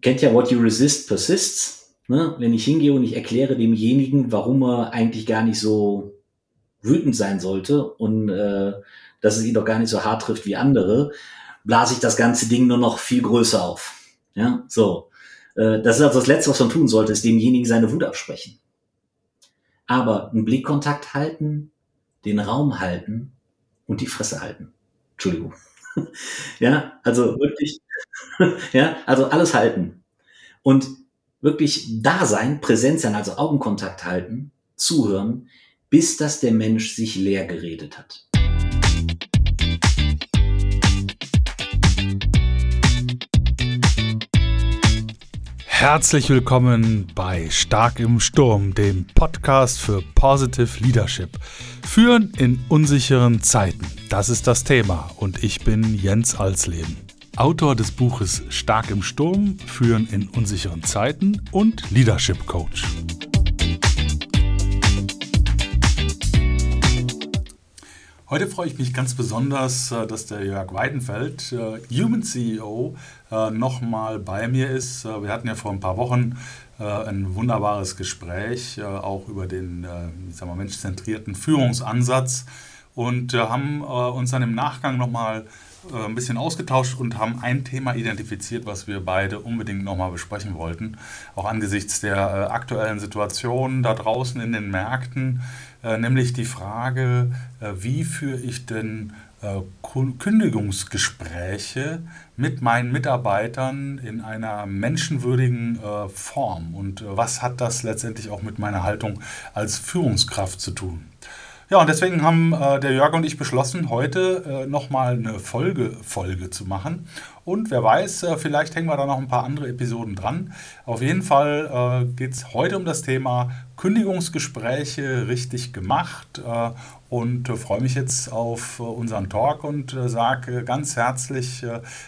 kennt ja What You Resist Persists. Ne? Wenn ich hingehe und ich erkläre demjenigen, warum er eigentlich gar nicht so wütend sein sollte und äh, dass es ihn doch gar nicht so hart trifft wie andere, blase ich das ganze Ding nur noch viel größer auf. Ja, so. Äh, das ist also das Letzte, was man tun sollte, ist demjenigen seine Wut absprechen. Aber einen Blickkontakt halten, den Raum halten und die Fresse halten. Entschuldigung. ja, also wirklich, ja, also alles halten. Und wirklich da sein, präsent sein, also Augenkontakt halten, zuhören, bis dass der Mensch sich leer geredet hat. Herzlich willkommen bei Stark im Sturm, dem Podcast für Positive Leadership. Führen in unsicheren Zeiten, das ist das Thema und ich bin Jens Alsleben. Autor des Buches Stark im Sturm, Führen in unsicheren Zeiten und Leadership Coach. Heute freue ich mich ganz besonders, äh, dass der Jörg Weidenfeld, äh, Human CEO, äh, nochmal bei mir ist. Wir hatten ja vor ein paar Wochen ein wunderbares Gespräch, auch über den ich sag mal, menschzentrierten Führungsansatz und haben uns dann im Nachgang nochmal ein bisschen ausgetauscht und haben ein Thema identifiziert, was wir beide unbedingt nochmal besprechen wollten. Auch angesichts der aktuellen Situation da draußen in den Märkten äh, nämlich die Frage, äh, wie führe ich denn äh, Kündigungsgespräche mit meinen Mitarbeitern in einer menschenwürdigen Form und was hat das letztendlich auch mit meiner Haltung als Führungskraft zu tun? Ja, und deswegen haben äh, der Jörg und ich beschlossen, heute äh, nochmal eine Folge, zu machen. Und wer weiß, äh, vielleicht hängen wir da noch ein paar andere Episoden dran. Auf jeden Fall äh, geht es heute um das Thema Kündigungsgespräche richtig gemacht. Äh, und äh, freue mich jetzt auf äh, unseren Talk und sage ganz herzlich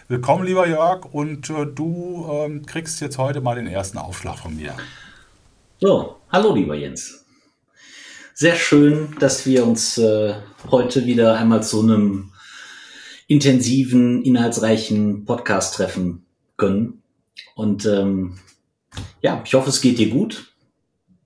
willkommen, lieber Jörg. Und du ähm, kriegst jetzt heute mal den ersten Aufschlag von mir. So, hallo, lieber Jens sehr schön, dass wir uns äh, heute wieder einmal zu einem intensiven, inhaltsreichen Podcast treffen können. Und ähm, ja, ich hoffe, es geht dir gut.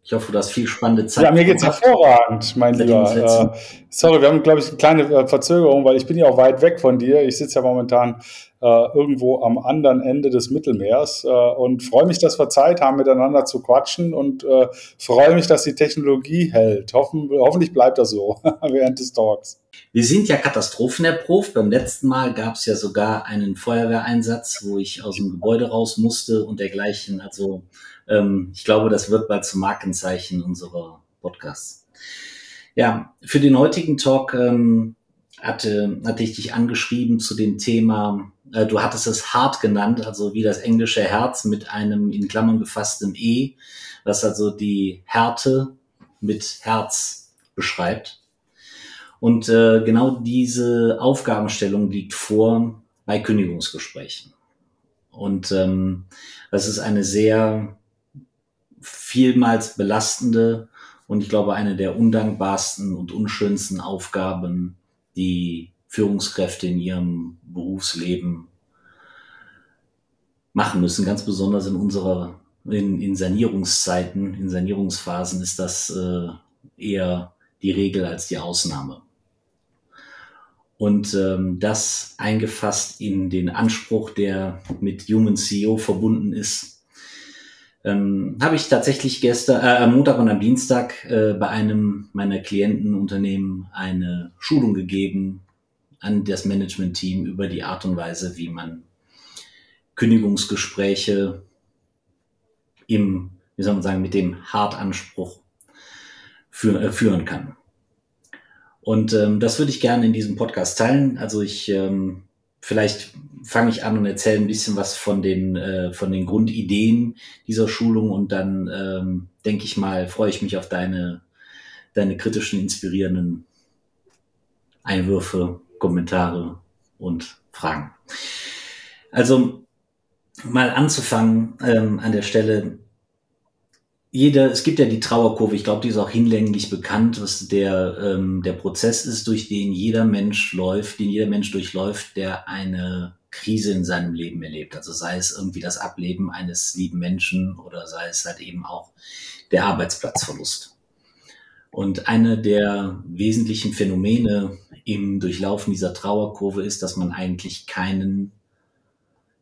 Ich hoffe, du hast viel spannende Zeit. Ja, mir geht's hervorragend, mein Lieber. Äh, sorry, wir haben, glaube ich, eine kleine äh, Verzögerung, weil ich bin ja auch weit weg von dir. Ich sitze ja momentan äh, irgendwo am anderen Ende des Mittelmeers äh, und freue mich, dass wir Zeit haben, miteinander zu quatschen und äh, freue mich, dass die Technologie hält. Hoffen, hoffentlich bleibt das so während des Talks. Wir sind ja katastrophenerprobt. Beim letzten Mal gab es ja sogar einen Feuerwehreinsatz, wo ich aus dem Gebäude raus musste und dergleichen. Also ähm, ich glaube, das wird bald zum Markenzeichen unserer Podcasts. Ja, für den heutigen Talk ähm, hatte, hatte ich dich angeschrieben zu dem Thema, äh, du hattest es hart genannt, also wie das englische Herz mit einem in Klammern gefassten E, was also die Härte mit Herz beschreibt. Und äh, genau diese Aufgabenstellung liegt vor bei Kündigungsgesprächen. Und ähm, das ist eine sehr vielmals belastende und ich glaube eine der undankbarsten und unschönsten Aufgaben, die Führungskräfte in ihrem Berufsleben machen müssen, ganz besonders in unserer in, in Sanierungszeiten, in Sanierungsphasen ist das äh, eher die Regel als die Ausnahme. Und ähm, das eingefasst in den Anspruch, der mit Human CEO verbunden ist, ähm, habe ich tatsächlich gestern, äh, am Montag und am Dienstag äh, bei einem meiner Klientenunternehmen eine Schulung gegeben an das Management-Team über die Art und Weise, wie man Kündigungsgespräche im, wie soll man sagen, mit dem Hartanspruch für, äh, führen kann. Und ähm, das würde ich gerne in diesem Podcast teilen. Also ich ähm, vielleicht fange ich an und erzähle ein bisschen was von den, äh, von den Grundideen dieser Schulung und dann ähm, denke ich mal, freue ich mich auf deine, deine kritischen, inspirierenden Einwürfe, Kommentare und Fragen. Also mal anzufangen ähm, an der Stelle, jeder, es gibt ja die Trauerkurve, ich glaube, die ist auch hinlänglich bekannt, was der, ähm, der Prozess ist, durch den jeder Mensch läuft, den jeder Mensch durchläuft, der eine Krise in seinem Leben erlebt. Also sei es irgendwie das Ableben eines lieben Menschen oder sei es halt eben auch der Arbeitsplatzverlust. Und eine der wesentlichen Phänomene im Durchlaufen dieser Trauerkurve ist, dass man eigentlich keinen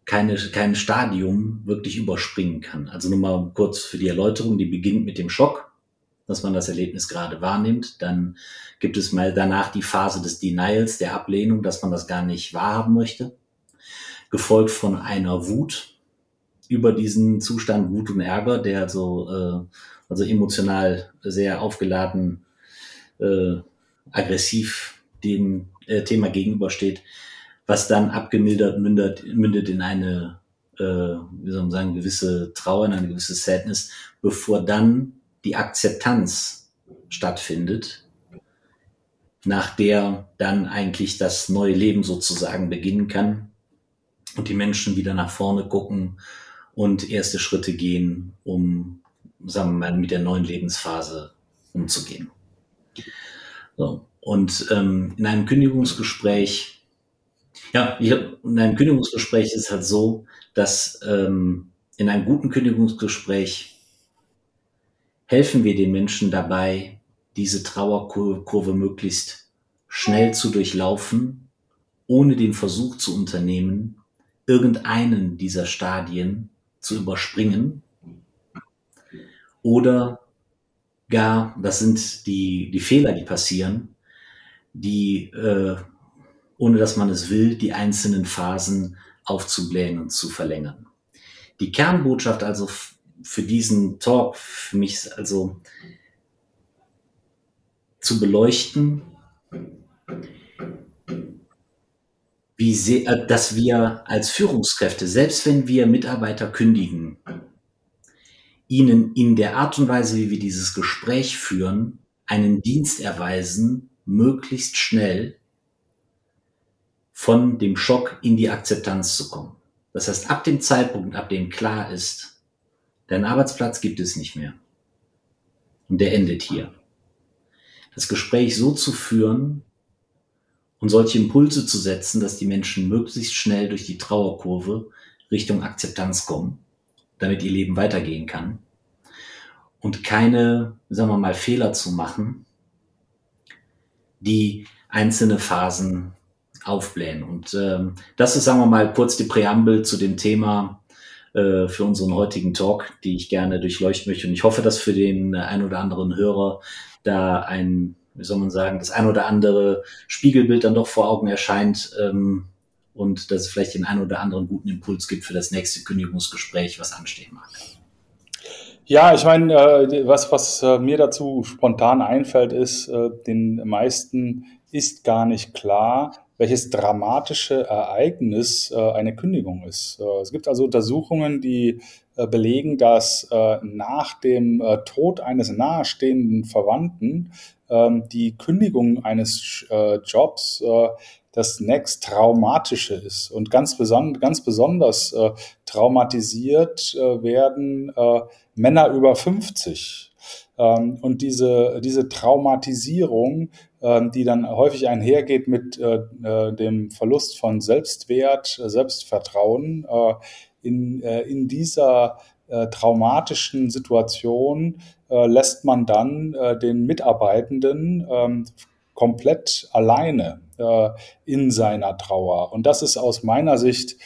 keine, kein Stadium wirklich überspringen kann. Also nur mal kurz für die Erläuterung, die beginnt mit dem Schock, dass man das Erlebnis gerade wahrnimmt. Dann gibt es mal danach die Phase des Denials, der Ablehnung, dass man das gar nicht wahrhaben möchte. Gefolgt von einer Wut über diesen Zustand, Wut und Ärger, der so, äh, also emotional sehr aufgeladen, äh, aggressiv dem äh, Thema gegenübersteht was dann abgemildert mündet, mündet in eine, äh, wie soll man sagen, gewisse Trauer, in eine gewisse Sadness, bevor dann die Akzeptanz stattfindet, nach der dann eigentlich das neue Leben sozusagen beginnen kann und die Menschen wieder nach vorne gucken und erste Schritte gehen, um, sagen wir mal, mit der neuen Lebensphase umzugehen. So. Und ähm, in einem Kündigungsgespräch ja, ich hab, in einem Kündigungsgespräch ist es halt so, dass ähm, in einem guten Kündigungsgespräch helfen wir den Menschen dabei, diese Trauerkurve möglichst schnell zu durchlaufen, ohne den Versuch zu unternehmen, irgendeinen dieser Stadien zu überspringen. Oder gar, das sind die, die Fehler, die passieren, die äh, ohne dass man es will, die einzelnen Phasen aufzublähen und zu verlängern. Die Kernbotschaft also für diesen Talk, für mich also zu beleuchten, wie sehr, äh, dass wir als Führungskräfte, selbst wenn wir Mitarbeiter kündigen, ihnen in der Art und Weise, wie wir dieses Gespräch führen, einen Dienst erweisen, möglichst schnell, von dem Schock in die Akzeptanz zu kommen. Das heißt, ab dem Zeitpunkt, ab dem klar ist, dein Arbeitsplatz gibt es nicht mehr. Und der endet hier. Das Gespräch so zu führen und solche Impulse zu setzen, dass die Menschen möglichst schnell durch die Trauerkurve Richtung Akzeptanz kommen, damit ihr Leben weitergehen kann. Und keine, sagen wir mal, Fehler zu machen, die einzelne Phasen aufblähen. Und ähm, das ist, sagen wir mal, kurz die Präambel zu dem Thema äh, für unseren heutigen Talk, die ich gerne durchleuchten möchte. Und ich hoffe, dass für den äh, ein oder anderen Hörer da ein, wie soll man sagen, das ein oder andere Spiegelbild dann doch vor Augen erscheint ähm, und dass es vielleicht den ein oder anderen guten Impuls gibt für das nächste Kündigungsgespräch, was anstehen mag. Ja, ich meine, äh, was, was äh, mir dazu spontan einfällt, ist, äh, den meisten ist gar nicht klar, welches dramatische Ereignis äh, eine Kündigung ist. Äh, es gibt also Untersuchungen, die äh, belegen, dass äh, nach dem äh, Tod eines nahestehenden Verwandten ähm, die Kündigung eines äh, Jobs das nächst traumatische ist. Und ganz, beson ganz besonders traumatisiert werden Männer über 50. Ähm, und diese, diese Traumatisierung die dann häufig einhergeht mit äh, äh, dem Verlust von Selbstwert, äh, Selbstvertrauen. in, in dieser traumatischen Situation lässt man dann den Mitarbeitenden ähm, komplett alleine in seiner Trauer. Und das ist aus meiner Sicht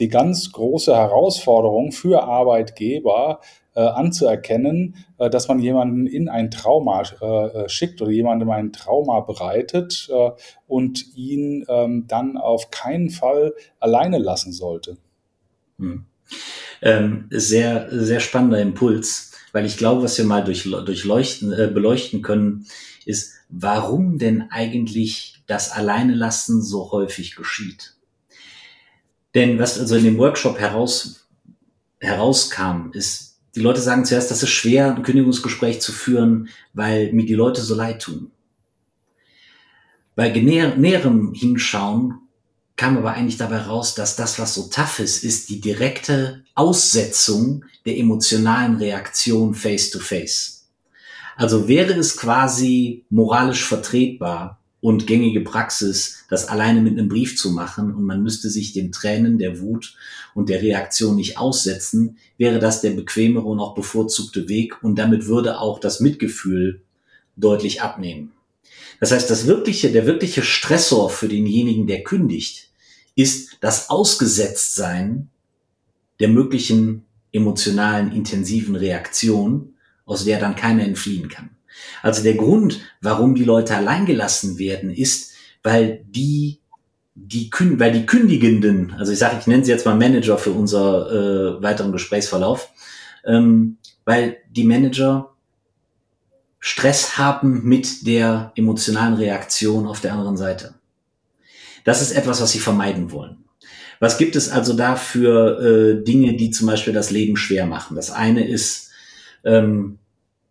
die ganz große Herausforderung für Arbeitgeber, äh, anzuerkennen, äh, dass man jemanden in ein Trauma äh, äh, schickt oder jemandem ein Trauma bereitet äh, und ihn ähm, dann auf keinen Fall alleine lassen sollte. Hm. Ähm, sehr, sehr spannender Impuls, weil ich glaube, was wir mal durch, durchleuchten, beleuchten können, ist, warum denn eigentlich das Alleinelassen so häufig geschieht. Denn was also in dem Workshop heraus, herauskam, ist, die Leute sagen zuerst, das ist schwer, ein Kündigungsgespräch zu führen, weil mir die Leute so leid tun. Bei näher, näherem Hinschauen kam aber eigentlich dabei raus, dass das, was so tough ist, ist die direkte Aussetzung der emotionalen Reaktion face to face. Also wäre es quasi moralisch vertretbar, und gängige Praxis, das alleine mit einem Brief zu machen und man müsste sich den Tränen der Wut und der Reaktion nicht aussetzen, wäre das der bequemere und auch bevorzugte Weg und damit würde auch das Mitgefühl deutlich abnehmen. Das heißt, das wirkliche, der wirkliche Stressor für denjenigen, der kündigt, ist das Ausgesetztsein der möglichen emotionalen, intensiven Reaktion, aus der dann keiner entfliehen kann. Also der Grund, warum die Leute alleingelassen werden, ist, weil die die weil die Kündigenden, also ich sage, ich nenne sie jetzt mal Manager für unser äh, weiteren Gesprächsverlauf, ähm, weil die Manager Stress haben mit der emotionalen Reaktion auf der anderen Seite. Das ist etwas, was sie vermeiden wollen. Was gibt es also da für äh, Dinge, die zum Beispiel das Leben schwer machen? Das eine ist, ähm,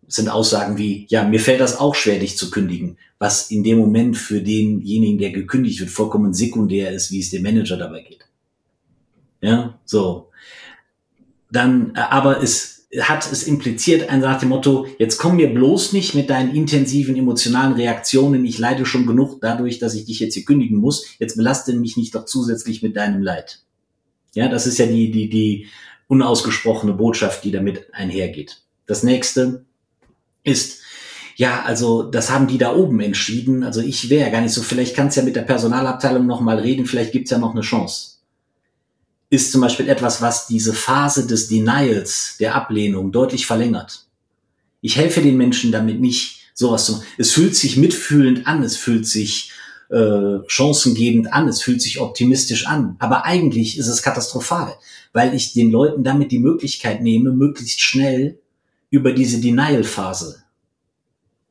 sind Aussagen wie, ja, mir fällt das auch schwer, dich zu kündigen, was in dem Moment für denjenigen, der gekündigt wird, vollkommen sekundär ist, wie es dem Manager dabei geht. Ja, so. Dann, äh, aber es hat es impliziert ein nach dem Motto, jetzt komm mir bloß nicht mit deinen intensiven emotionalen Reaktionen, ich leide schon genug dadurch, dass ich dich jetzt hier kündigen muss, jetzt belaste mich nicht doch zusätzlich mit deinem Leid. Ja, das ist ja die, die, die unausgesprochene Botschaft, die damit einhergeht. Das nächste, ist, ja, also das haben die da oben entschieden. Also ich wäre gar nicht so, vielleicht kannst ja mit der Personalabteilung nochmal reden, vielleicht gibt's ja noch eine Chance. Ist zum Beispiel etwas, was diese Phase des Denials, der Ablehnung deutlich verlängert. Ich helfe den Menschen damit nicht, sowas zu. Es fühlt sich mitfühlend an, es fühlt sich äh, chancengebend an, es fühlt sich optimistisch an. Aber eigentlich ist es katastrophal, weil ich den Leuten damit die Möglichkeit nehme, möglichst schnell über diese Denial-Phase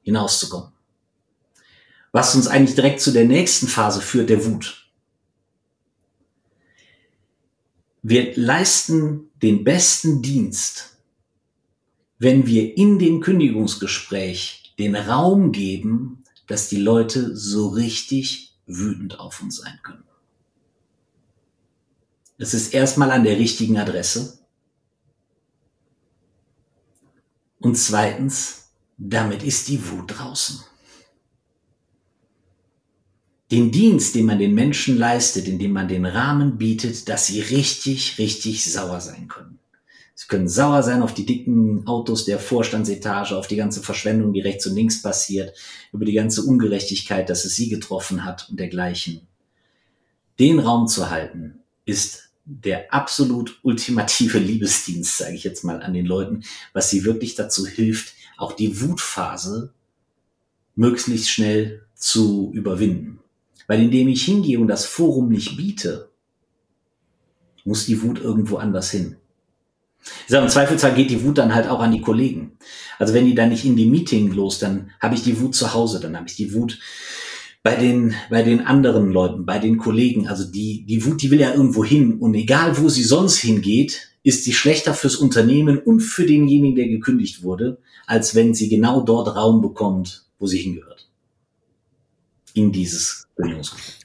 hinauszukommen. Was uns eigentlich direkt zu der nächsten Phase führt, der Wut. Wir leisten den besten Dienst, wenn wir in dem Kündigungsgespräch den Raum geben, dass die Leute so richtig wütend auf uns sein können. Es ist erstmal an der richtigen Adresse. Und zweitens, damit ist die Wut draußen. Den Dienst, den man den Menschen leistet, indem man den Rahmen bietet, dass sie richtig, richtig sauer sein können. Sie können sauer sein auf die dicken Autos der Vorstandsetage, auf die ganze Verschwendung, die rechts und links passiert, über die ganze Ungerechtigkeit, dass es sie getroffen hat und dergleichen. Den Raum zu halten, ist der absolut ultimative Liebesdienst, sage ich jetzt mal, an den Leuten, was sie wirklich dazu hilft, auch die Wutphase möglichst schnell zu überwinden. Weil indem ich hingehe und das Forum nicht biete, muss die Wut irgendwo anders hin. Ich sage, im Zweifelsfall geht die Wut dann halt auch an die Kollegen. Also wenn die dann nicht in die Meeting los, dann habe ich die Wut zu Hause, dann habe ich die Wut bei den, bei den anderen Leuten, bei den Kollegen. Also die, die Wut, die will ja irgendwo hin. Und egal, wo sie sonst hingeht, ist sie schlechter fürs Unternehmen und für denjenigen, der gekündigt wurde, als wenn sie genau dort Raum bekommt, wo sie hingehört. In dieses Kündigungsgespräch.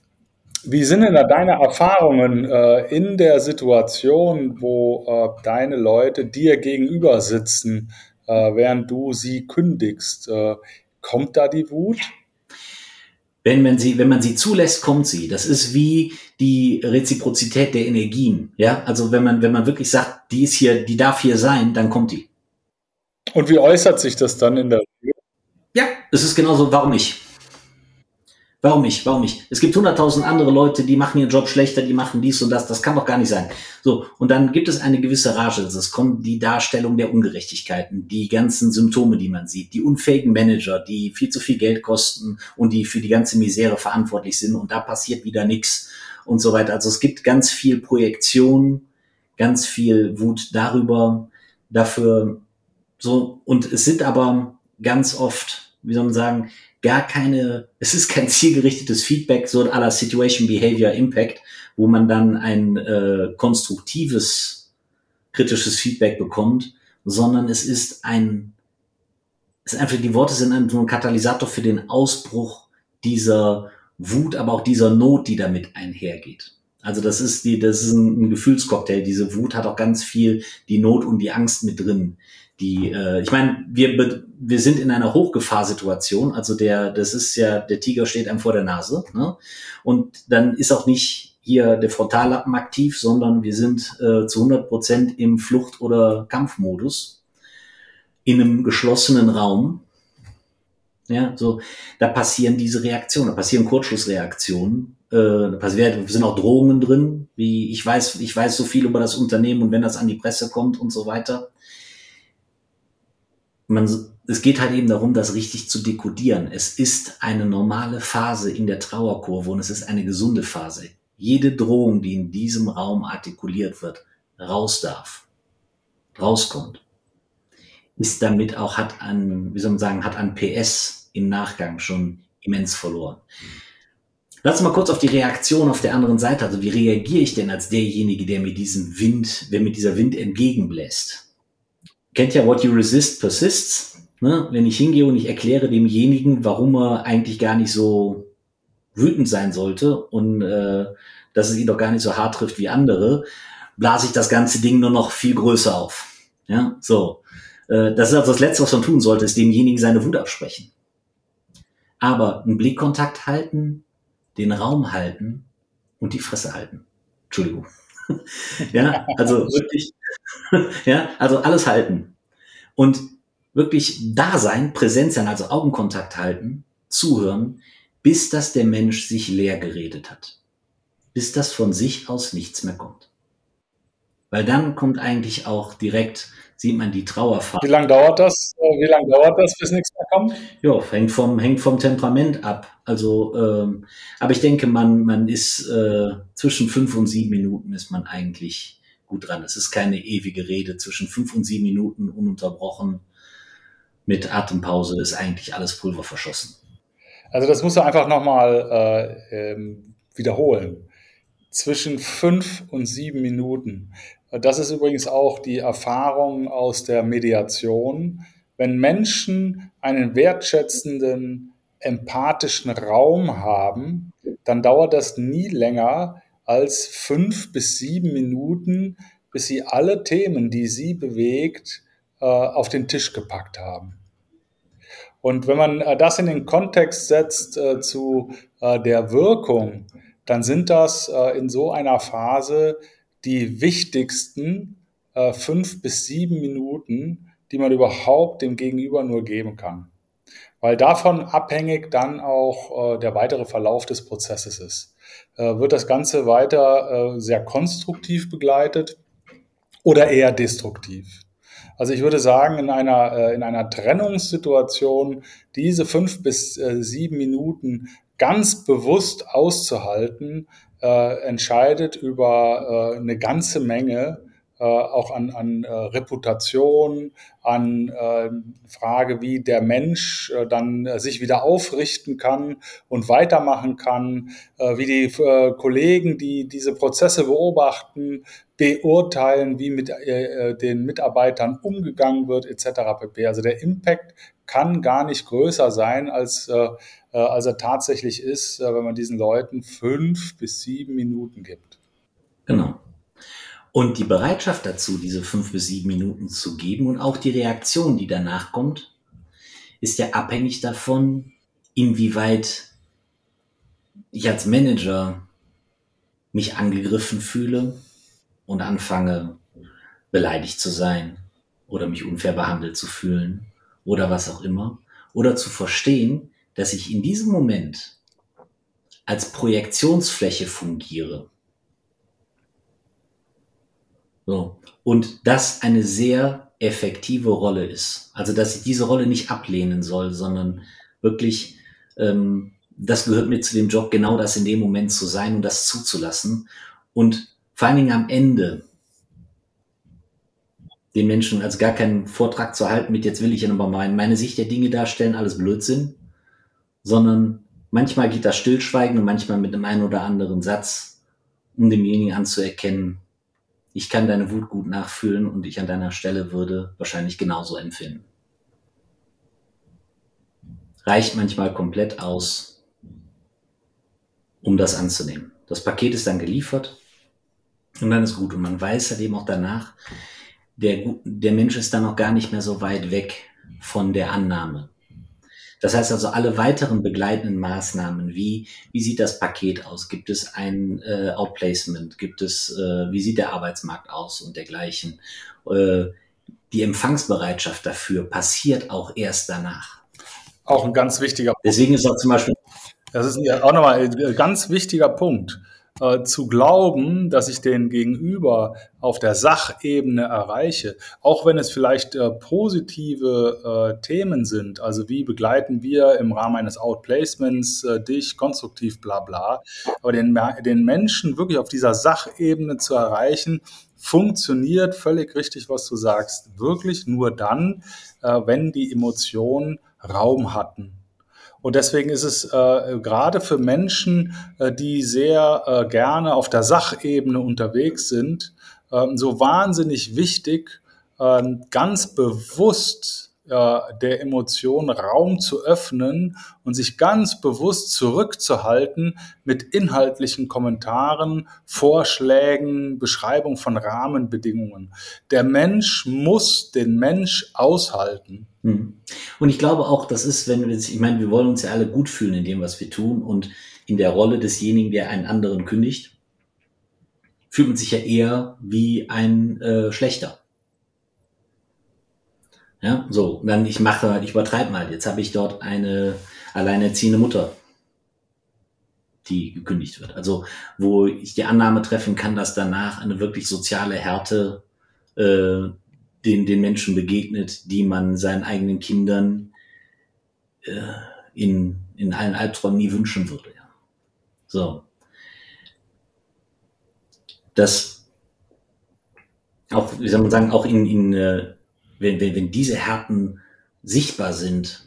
Wie sind denn da deine Erfahrungen äh, in der Situation, wo äh, deine Leute dir gegenüber sitzen, äh, während du sie kündigst? Äh, kommt da die Wut? Wenn man sie, wenn man sie zulässt, kommt sie. Das ist wie die Reziprozität der Energien. Ja, also wenn man, wenn man wirklich sagt, die ist hier, die darf hier sein, dann kommt die. Und wie äußert sich das dann in der Ja, es ist genauso, warum nicht? Warum nicht? Warum nicht? Es gibt hunderttausend andere Leute, die machen ihren Job schlechter, die machen dies und das. Das kann doch gar nicht sein. So. Und dann gibt es eine gewisse Rage. Es kommt die Darstellung der Ungerechtigkeiten, die ganzen Symptome, die man sieht, die unfähigen Manager, die viel zu viel Geld kosten und die für die ganze Misere verantwortlich sind. Und da passiert wieder nichts und so weiter. Also es gibt ganz viel Projektion, ganz viel Wut darüber, dafür, so. Und es sind aber ganz oft, wie soll man sagen, gar keine, es ist kein zielgerichtetes Feedback, so aller Situation Behavior Impact, wo man dann ein äh, konstruktives, kritisches Feedback bekommt, sondern es ist ein, es ist einfach, die Worte sind ein, so ein Katalysator für den Ausbruch dieser Wut, aber auch dieser Not, die damit einhergeht. Also das ist die, das ist ein, Gefühlscocktail. Diese Wut hat auch ganz viel die Not und die Angst mit drin. Die, äh, ich meine, wir wir sind in einer Hochgefahrsituation. Also der, das ist ja der Tiger steht einem vor der Nase. Ne? Und dann ist auch nicht hier der Frontallappen aktiv, sondern wir sind äh, zu 100 Prozent im Flucht- oder Kampfmodus in einem geschlossenen Raum. Ja, so da passieren diese Reaktionen, da passieren Kurzschlussreaktionen äh, da sind auch Drohungen drin, wie ich weiß, ich weiß so viel über das Unternehmen und wenn das an die Presse kommt und so weiter. Man, es geht halt eben darum, das richtig zu dekodieren. Es ist eine normale Phase in der Trauerkurve und es ist eine gesunde Phase. Jede Drohung, die in diesem Raum artikuliert wird, raus darf, rauskommt, ist damit auch, hat an, wie soll man sagen, hat an PS im Nachgang schon immens verloren. Lass uns mal kurz auf die Reaktion auf der anderen Seite. Also wie reagiere ich denn als derjenige, der mit diesem Wind, wer mit dieser Wind entgegenbläst? Kennt ja What you resist persists. Ne? Wenn ich hingehe und ich erkläre demjenigen, warum er eigentlich gar nicht so wütend sein sollte und äh, dass es ihn doch gar nicht so hart trifft wie andere, blase ich das ganze Ding nur noch viel größer auf. Ja, so. Äh, das ist also das Letzte, was man tun sollte, ist demjenigen seine Wut absprechen. Aber einen Blickkontakt halten, den Raum halten und die Fresse halten. Entschuldigung. ja, also wirklich, ja, also alles halten. Und wirklich da sein, präsent sein, also Augenkontakt halten, zuhören, bis das der Mensch sich leer geredet hat. Bis das von sich aus nichts mehr kommt. Weil dann kommt eigentlich auch direkt sieht man die Trauerphase. Wie lange dauert das? Wie lange dauert das, bis nichts mehr kommt? Ja, hängt vom, hängt vom Temperament ab. Also, ähm, aber ich denke, man, man ist äh, zwischen fünf und sieben Minuten ist man eigentlich gut dran. Es ist keine ewige Rede. Zwischen fünf und sieben Minuten ununterbrochen mit Atempause ist eigentlich alles Pulver verschossen. Also das musst du einfach nochmal äh, ähm, wiederholen. Zwischen fünf und sieben Minuten. Das ist übrigens auch die Erfahrung aus der Mediation. Wenn Menschen einen wertschätzenden, empathischen Raum haben, dann dauert das nie länger als fünf bis sieben Minuten, bis sie alle Themen, die sie bewegt, äh, auf den Tisch gepackt haben. Und wenn man äh, das in den Kontext setzt äh, zu der Wirkung, dann sind das in so einer Phase die wichtigsten fünf bis sieben Minuten, die man überhaupt dem Gegenüber nur geben kann. Weil davon abhängig dann auch der weitere Verlauf des Prozesses ist. Äh, wird das Ganze weiter äh, sehr konstruktiv begleitet oder eher destruktiv? Also ich würde sagen, in einer, äh, in einer Trennungssituation diese fünf bis sieben Minuten ganz bewusst auszuhalten, entscheidet über eine ganze Menge äh, auch an, an äh, Reputation, an äh, Frage, wie der Mensch äh, dann äh, sich wieder aufrichten kann und weitermachen kann, äh, wie die äh, Kollegen, die diese Prozesse beobachten, beurteilen, wie mit äh, äh den Mitarbeitern umgegangen wird, etc. pp. Also der Impact kann gar nicht größer sein, als, äh, äh als er tatsächlich ist, wenn man diesen Leuten fünf bis sieben Minuten gibt. Genau. Und die Bereitschaft dazu, diese fünf bis sieben Minuten zu geben und auch die Reaktion, die danach kommt, ist ja abhängig davon, inwieweit ich als Manager mich angegriffen fühle und anfange beleidigt zu sein oder mich unfair behandelt zu fühlen oder was auch immer. Oder zu verstehen, dass ich in diesem Moment als Projektionsfläche fungiere so. Und das eine sehr effektive Rolle ist. Also, dass ich diese Rolle nicht ablehnen soll, sondern wirklich, ähm, das gehört mir zu dem Job, genau das in dem Moment zu sein und das zuzulassen. Und vor allen Dingen am Ende den Menschen als gar keinen Vortrag zu halten mit, jetzt will ich ja nochmal mein, meine Sicht der Dinge darstellen, alles Blödsinn, sondern manchmal geht das Stillschweigen und manchmal mit einem einen oder anderen Satz, um demjenigen anzuerkennen, ich kann deine Wut gut nachfühlen und ich an deiner Stelle würde wahrscheinlich genauso empfinden. Reicht manchmal komplett aus, um das anzunehmen. Das Paket ist dann geliefert Und dann ist gut. Und man weiß halt eben auch danach, der, der Mensch ist dann noch gar nicht mehr so weit weg von der Annahme. Das heißt also, alle weiteren begleitenden Maßnahmen, wie, wie sieht das Paket aus? Gibt es ein äh, Outplacement? Gibt es, äh, wie sieht der Arbeitsmarkt aus und dergleichen? Äh, die Empfangsbereitschaft dafür passiert auch erst danach. Auch ein ganz wichtiger Punkt. Deswegen ist auch zum Beispiel. Das ist auch nochmal ein ganz wichtiger Punkt äh, zu glauben, dass ich den Gegenüber auf der Sachebene erreiche, auch wenn es vielleicht äh, positive äh, Themen sind, also wie begleiten wir im Rahmen eines Outplacements äh, dich konstruktiv, bla bla, aber den, den Menschen wirklich auf dieser Sachebene zu erreichen, funktioniert völlig richtig, was du sagst, wirklich nur dann, äh, wenn die Emotionen Raum hatten und deswegen ist es äh, gerade für Menschen, äh, die sehr äh, gerne auf der Sachebene unterwegs sind, äh, so wahnsinnig wichtig, äh, ganz bewusst äh, der Emotion Raum zu öffnen und sich ganz bewusst zurückzuhalten mit inhaltlichen Kommentaren, Vorschlägen, Beschreibung von Rahmenbedingungen. Der Mensch muss den Mensch aushalten. Hm. Und ich glaube auch, das ist, wenn wir, ich meine, wir wollen uns ja alle gut fühlen in dem, was wir tun und in der Rolle desjenigen, der einen anderen kündigt, fühlt man sich ja eher wie ein äh, Schlechter. Ja, so, dann ich mache, ich übertreibe mal. Jetzt habe ich dort eine alleinerziehende Mutter, die gekündigt wird. Also, wo ich die Annahme treffen kann, dass danach eine wirklich soziale Härte äh, den, den Menschen begegnet, die man seinen eigenen Kindern äh, in, in allen Albträumen nie wünschen würde. Ja. So. Das auch, wie soll man sagen, auch in, in äh, wenn, wenn, wenn diese Härten sichtbar sind,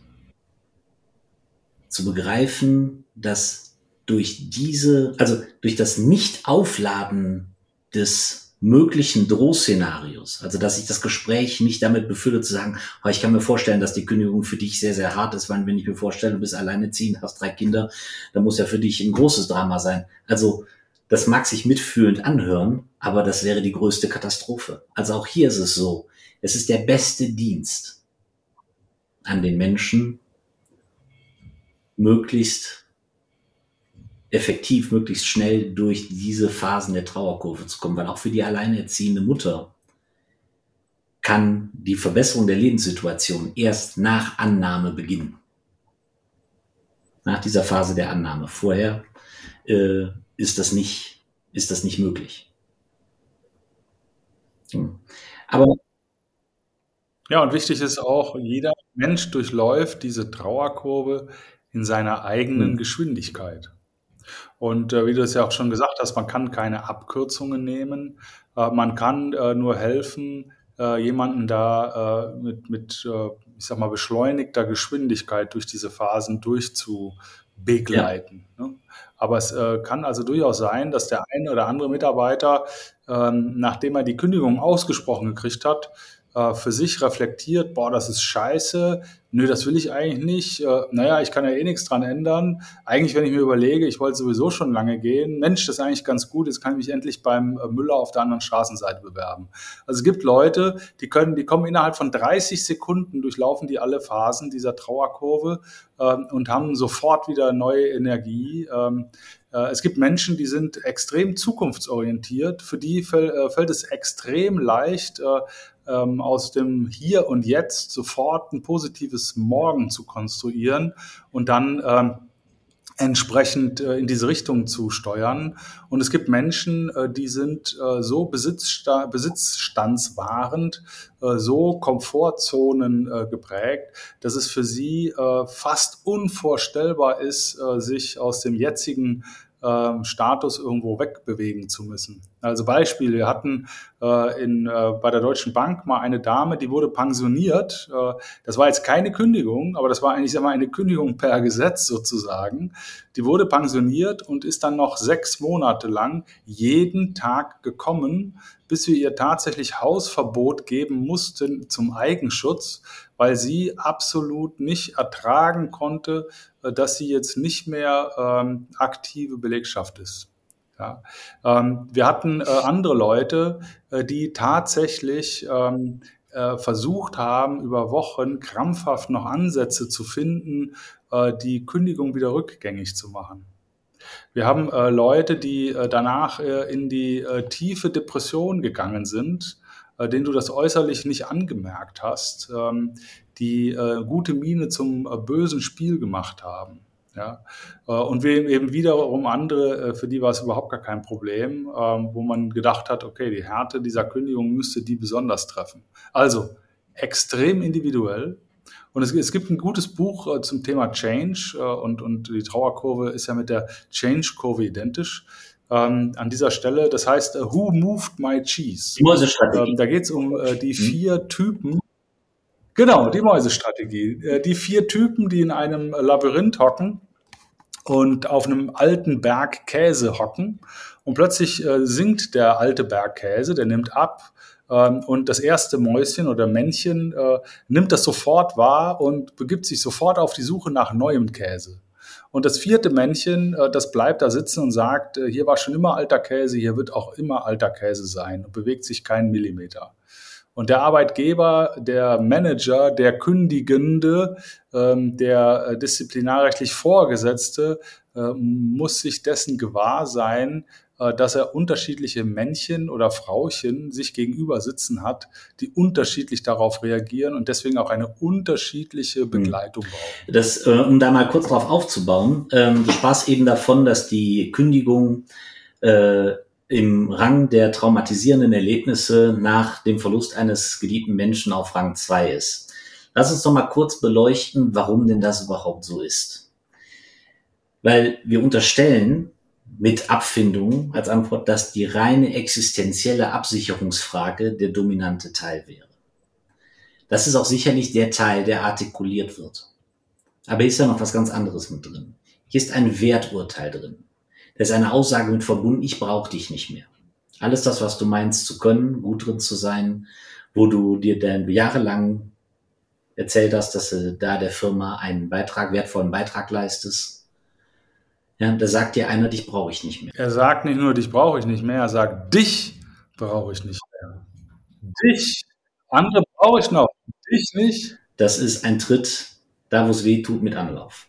zu begreifen, dass durch diese, also durch das Nicht-Aufladen des möglichen Drohszenarios, also dass ich das Gespräch nicht damit befülle zu sagen, oh, ich kann mir vorstellen, dass die Kündigung für dich sehr, sehr hart ist, weil wenn ich mir vorstelle, du bist alleine ziehen, hast drei Kinder, dann muss ja für dich ein großes Drama sein. Also das mag sich mitfühlend anhören, aber das wäre die größte Katastrophe. Also auch hier ist es so, es ist der beste Dienst an den Menschen, möglichst effektiv, möglichst schnell durch diese Phasen der Trauerkurve zu kommen, weil auch für die alleinerziehende Mutter kann die Verbesserung der Lebenssituation erst nach Annahme beginnen. Nach dieser Phase der Annahme. Vorher äh, ist das nicht, ist das nicht möglich. Hm. Aber ja, und wichtig ist auch, jeder Mensch durchläuft diese Trauerkurve in seiner eigenen mhm. Geschwindigkeit. Und äh, wie du es ja auch schon gesagt hast, man kann keine Abkürzungen nehmen. Äh, man kann äh, nur helfen, äh, jemanden da äh, mit, mit äh, ich sag mal, beschleunigter Geschwindigkeit durch diese Phasen durchzubegleiten. Ja. Ne? Aber es kann also durchaus sein, dass der eine oder andere Mitarbeiter, ähm, nachdem er die Kündigung ausgesprochen gekriegt hat, äh, für sich reflektiert, boah, das ist scheiße, nö, das will ich eigentlich nicht, äh, naja, ich kann ja eh nichts dran ändern. Eigentlich, wenn ich mir überlege, ich wollte sowieso schon lange gehen, Mensch, das ist eigentlich ganz gut, jetzt kann ich mich endlich beim äh, Müller auf der anderen Straßenseite bewerben. Also es gibt Leute, die können, die kommen innerhalb von 30 Sekunden, durchlaufen die alle Phasen dieser Trauerkurve ähm, und haben sofort wieder neue Energie. Ähm, äh, es gibt Menschen, die sind extrem zukunftsorientiert. Für die fällt es extrem leicht, ähm, aus dem Hier und Jetzt sofort ein positives Morgen zu konstruieren und dann ähm, entsprechend in diese Richtung zu steuern. Und es gibt Menschen, die sind so besitzstandswahrend, so Komfortzonen geprägt, dass es für sie fast unvorstellbar ist, sich aus dem jetzigen ähm, Status irgendwo wegbewegen zu müssen. Also Beispiel, wir hatten äh, in, äh, bei der Deutschen Bank mal eine Dame, die wurde pensioniert. Äh, das war jetzt keine Kündigung, aber das war eigentlich immer eine Kündigung per Gesetz sozusagen. Die wurde pensioniert und ist dann noch sechs Monate lang jeden Tag gekommen, bis wir ihr tatsächlich Hausverbot geben mussten zum Eigenschutz, weil sie absolut nicht ertragen konnte, äh, dass sie jetzt nicht mehr ähm, aktive Belegschaft ist. Ja. Ähm, wir hatten äh, andere Leute, äh, die tatsächlich ähm, äh, versucht haben, über Wochen krampfhaft noch Ansätze zu finden, äh, die Kündigung wieder rückgängig zu machen. Wir haben äh, Leute, die äh, danach äh, in die äh, tiefe Depression gegangen sind, äh, denen du das äußerlich nicht angemerkt hast, ähm, die äh, gute Miene zum bösen Spiel gemacht haben. Ja, und wir eben wiederum andere, für die war es überhaupt gar kein Problem, ähm, wo man gedacht hat, okay, die Härte dieser Kündigung müsste die besonders treffen. Also extrem individuell, und es, es gibt ein gutes Buch äh, zum Thema Change äh, und, und die Trauerkurve ist ja mit der Change-Kurve identisch. Ähm, an dieser Stelle, das heißt, uh, Who Moved My Cheese? Die Mäusestrategie. Ähm, da geht es um äh, die mhm. vier Typen. Genau, die Mäusestrategie. Äh, die vier Typen, die in einem Labyrinth hocken und auf einem alten Berg Käse hocken. Und plötzlich äh, sinkt der alte Berg Käse, der nimmt ab und das erste Mäuschen oder Männchen äh, nimmt das sofort wahr und begibt sich sofort auf die Suche nach neuem Käse. Und das vierte Männchen, äh, das bleibt da sitzen und sagt, äh, hier war schon immer alter Käse, hier wird auch immer alter Käse sein und bewegt sich keinen Millimeter. Und der Arbeitgeber, der Manager, der Kündigende, ähm, der disziplinarrechtlich Vorgesetzte muss sich dessen gewahr sein, dass er unterschiedliche Männchen oder Frauchen sich gegenüber sitzen hat, die unterschiedlich darauf reagieren und deswegen auch eine unterschiedliche hm. Begleitung brauchen. Das, äh, um da mal kurz drauf aufzubauen, ähm, du sprachst eben davon, dass die Kündigung äh, im Rang der traumatisierenden Erlebnisse nach dem Verlust eines geliebten Menschen auf Rang 2 ist. Lass uns doch mal kurz beleuchten, warum denn das überhaupt so ist. Weil wir unterstellen, mit Abfindung als Antwort, dass die reine existenzielle Absicherungsfrage der dominante Teil wäre. Das ist auch sicherlich der Teil, der artikuliert wird. Aber hier ist ja noch was ganz anderes mit drin. Hier ist ein Werturteil drin. Da ist eine Aussage mit verbunden, ich brauche dich nicht mehr. Alles das, was du meinst zu können, gut drin zu sein, wo du dir dann jahrelang erzählt hast, dass du da der Firma einen Beitrag, wertvollen Beitrag leistest, ja, da sagt dir einer, dich brauche ich nicht mehr. Er sagt nicht nur, dich brauche ich nicht mehr, er sagt, dich brauche ich nicht mehr. Dich. Andere brauche ich noch, dich nicht. Das ist ein Tritt, da wo es weh tut, mit Anlauf.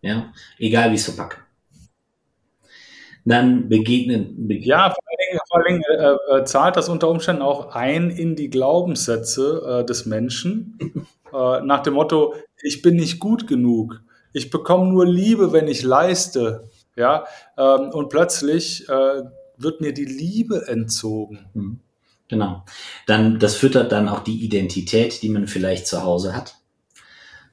Ja, egal wie es verpacke. Dann begegnen. begegnen. Ja, vor allen Dingen, vor allen Dingen äh, äh, zahlt das unter Umständen auch ein in die Glaubenssätze äh, des Menschen. äh, nach dem Motto, ich bin nicht gut genug ich bekomme nur Liebe, wenn ich leiste. Ja, ähm, und plötzlich äh, wird mir die Liebe entzogen. Hm. Genau. Dann, das füttert dann auch die Identität, die man vielleicht zu Hause hat.